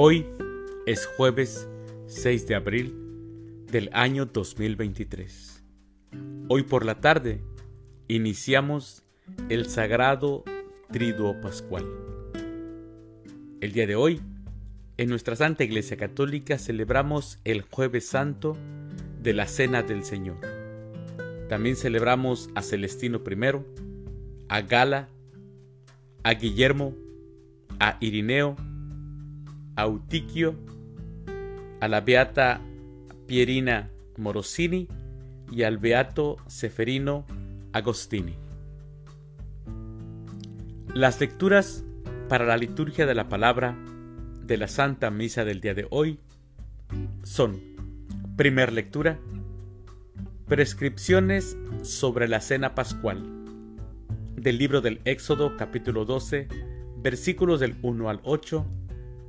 Hoy es jueves 6 de abril del año 2023. Hoy por la tarde iniciamos el sagrado Triduo Pascual. El día de hoy, en nuestra Santa Iglesia Católica celebramos el Jueves Santo de la Cena del Señor. También celebramos a Celestino I, a Gala, a Guillermo, a Irineo, a Eutiquio, a la beata Pierina Morosini y al beato Seferino Agostini. Las lecturas para la liturgia de la palabra de la Santa Misa del día de hoy son, primer lectura, prescripciones sobre la cena pascual del libro del Éxodo capítulo 12 versículos del 1 al 8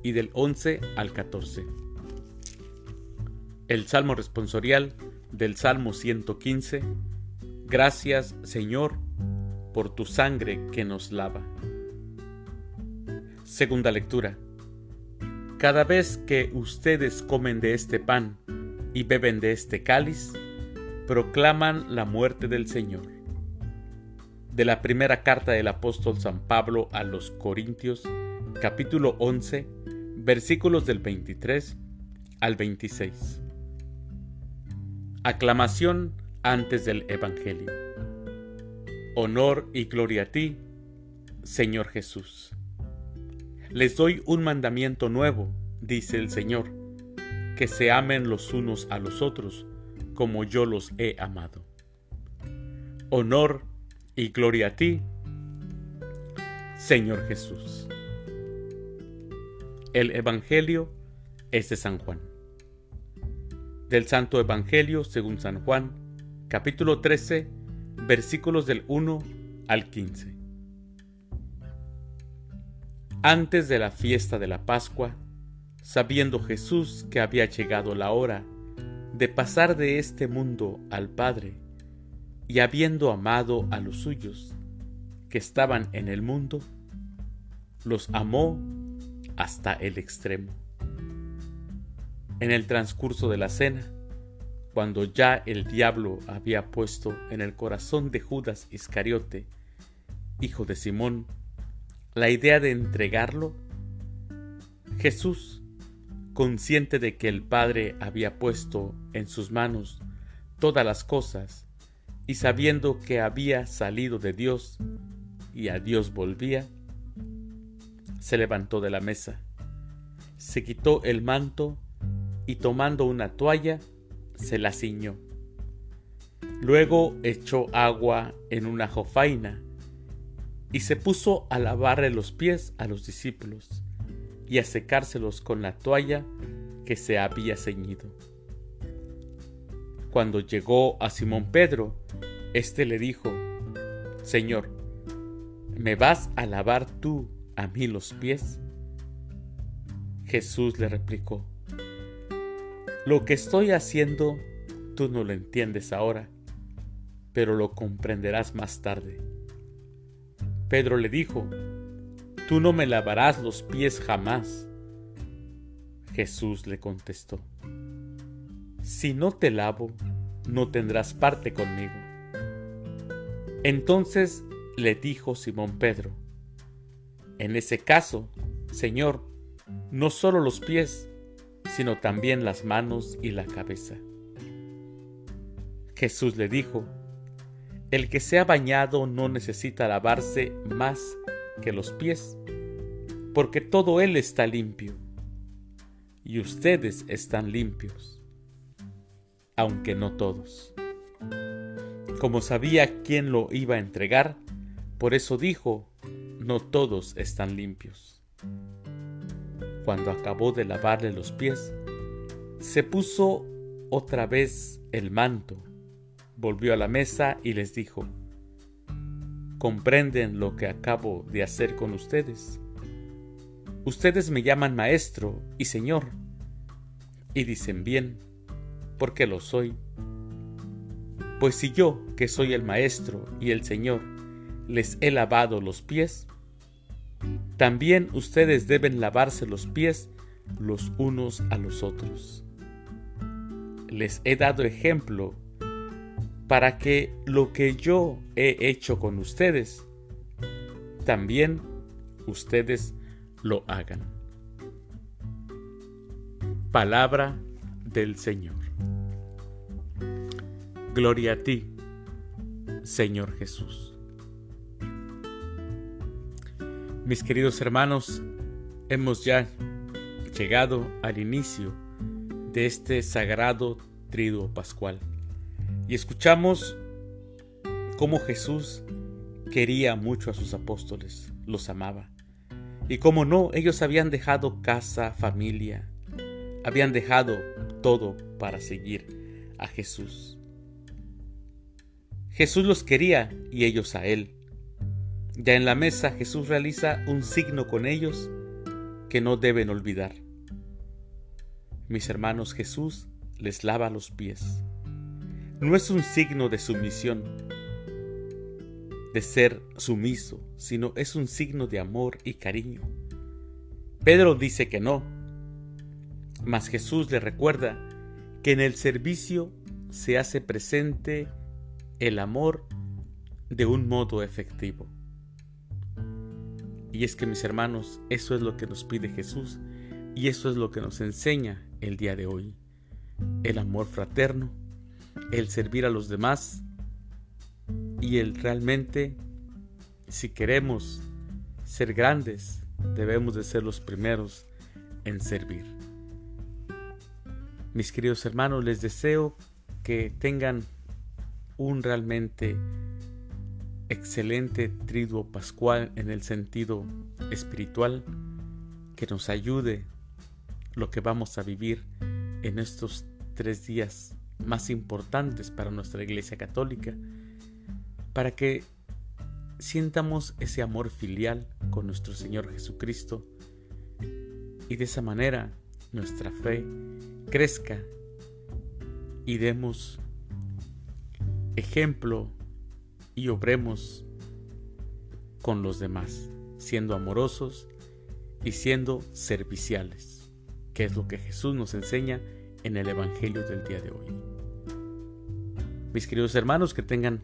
y del 11 al 14. El Salmo responsorial del Salmo 115. Gracias Señor por tu sangre que nos lava. Segunda lectura. Cada vez que ustedes comen de este pan y beben de este cáliz, proclaman la muerte del Señor. De la primera carta del apóstol San Pablo a los Corintios, capítulo 11, versículos del 23 al 26. Aclamación antes del Evangelio. Honor y gloria a ti, Señor Jesús. Les doy un mandamiento nuevo, dice el Señor, que se amen los unos a los otros como yo los he amado. Honor y gloria a ti, Señor Jesús. El Evangelio es de San Juan. Del Santo Evangelio según San Juan, capítulo 13, versículos del 1 al 15. Antes de la fiesta de la Pascua, sabiendo Jesús que había llegado la hora de pasar de este mundo al Padre, y habiendo amado a los suyos que estaban en el mundo, los amó hasta el extremo. En el transcurso de la cena, cuando ya el diablo había puesto en el corazón de Judas Iscariote, hijo de Simón, la idea de entregarlo, Jesús, consciente de que el Padre había puesto en sus manos todas las cosas, y sabiendo que había salido de Dios y a Dios volvía, se levantó de la mesa, se quitó el manto y tomando una toalla, se la ciñó. Luego echó agua en una jofaina y se puso a lavarle los pies a los discípulos y a secárselos con la toalla que se había ceñido. Cuando llegó a Simón Pedro, éste le dijo, Señor, ¿me vas a lavar tú a mí los pies? Jesús le replicó, Lo que estoy haciendo tú no lo entiendes ahora, pero lo comprenderás más tarde. Pedro le dijo, Tú no me lavarás los pies jamás. Jesús le contestó, Si no te lavo, no tendrás parte conmigo. Entonces le dijo Simón Pedro, en ese caso, Señor, no solo los pies, sino también las manos y la cabeza. Jesús le dijo, El que se ha bañado no necesita lavarse más que los pies, porque todo él está limpio, y ustedes están limpios, aunque no todos. Como sabía quién lo iba a entregar, por eso dijo, no todos están limpios. Cuando acabó de lavarle los pies, se puso otra vez el manto, volvió a la mesa y les dijo, ¿comprenden lo que acabo de hacer con ustedes? Ustedes me llaman maestro y señor, y dicen bien, porque lo soy. Pues si yo, que soy el maestro y el señor, les he lavado los pies, también ustedes deben lavarse los pies los unos a los otros. Les he dado ejemplo para que lo que yo he hecho con ustedes, también ustedes lo hagan. Palabra del Señor. Gloria a ti, Señor Jesús. Mis queridos hermanos, hemos ya llegado al inicio de este sagrado triduo pascual y escuchamos cómo Jesús quería mucho a sus apóstoles, los amaba. Y cómo no, ellos habían dejado casa, familia, habían dejado todo para seguir a Jesús. Jesús los quería y ellos a Él. Ya en la mesa Jesús realiza un signo con ellos que no deben olvidar. Mis hermanos, Jesús les lava los pies. No es un signo de sumisión, de ser sumiso, sino es un signo de amor y cariño. Pedro dice que no, mas Jesús le recuerda que en el servicio se hace presente el amor de un modo efectivo. Y es que mis hermanos, eso es lo que nos pide Jesús y eso es lo que nos enseña el día de hoy. El amor fraterno, el servir a los demás y el realmente, si queremos ser grandes, debemos de ser los primeros en servir. Mis queridos hermanos, les deseo que tengan un realmente excelente triduo pascual en el sentido espiritual que nos ayude lo que vamos a vivir en estos tres días más importantes para nuestra Iglesia Católica, para que sientamos ese amor filial con nuestro Señor Jesucristo y de esa manera nuestra fe crezca y demos ejemplo y obremos con los demás, siendo amorosos y siendo serviciales que es lo que Jesús nos enseña en el Evangelio del día de hoy. Mis queridos hermanos, que tengan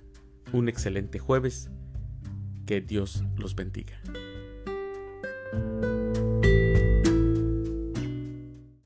un excelente jueves, que Dios los bendiga.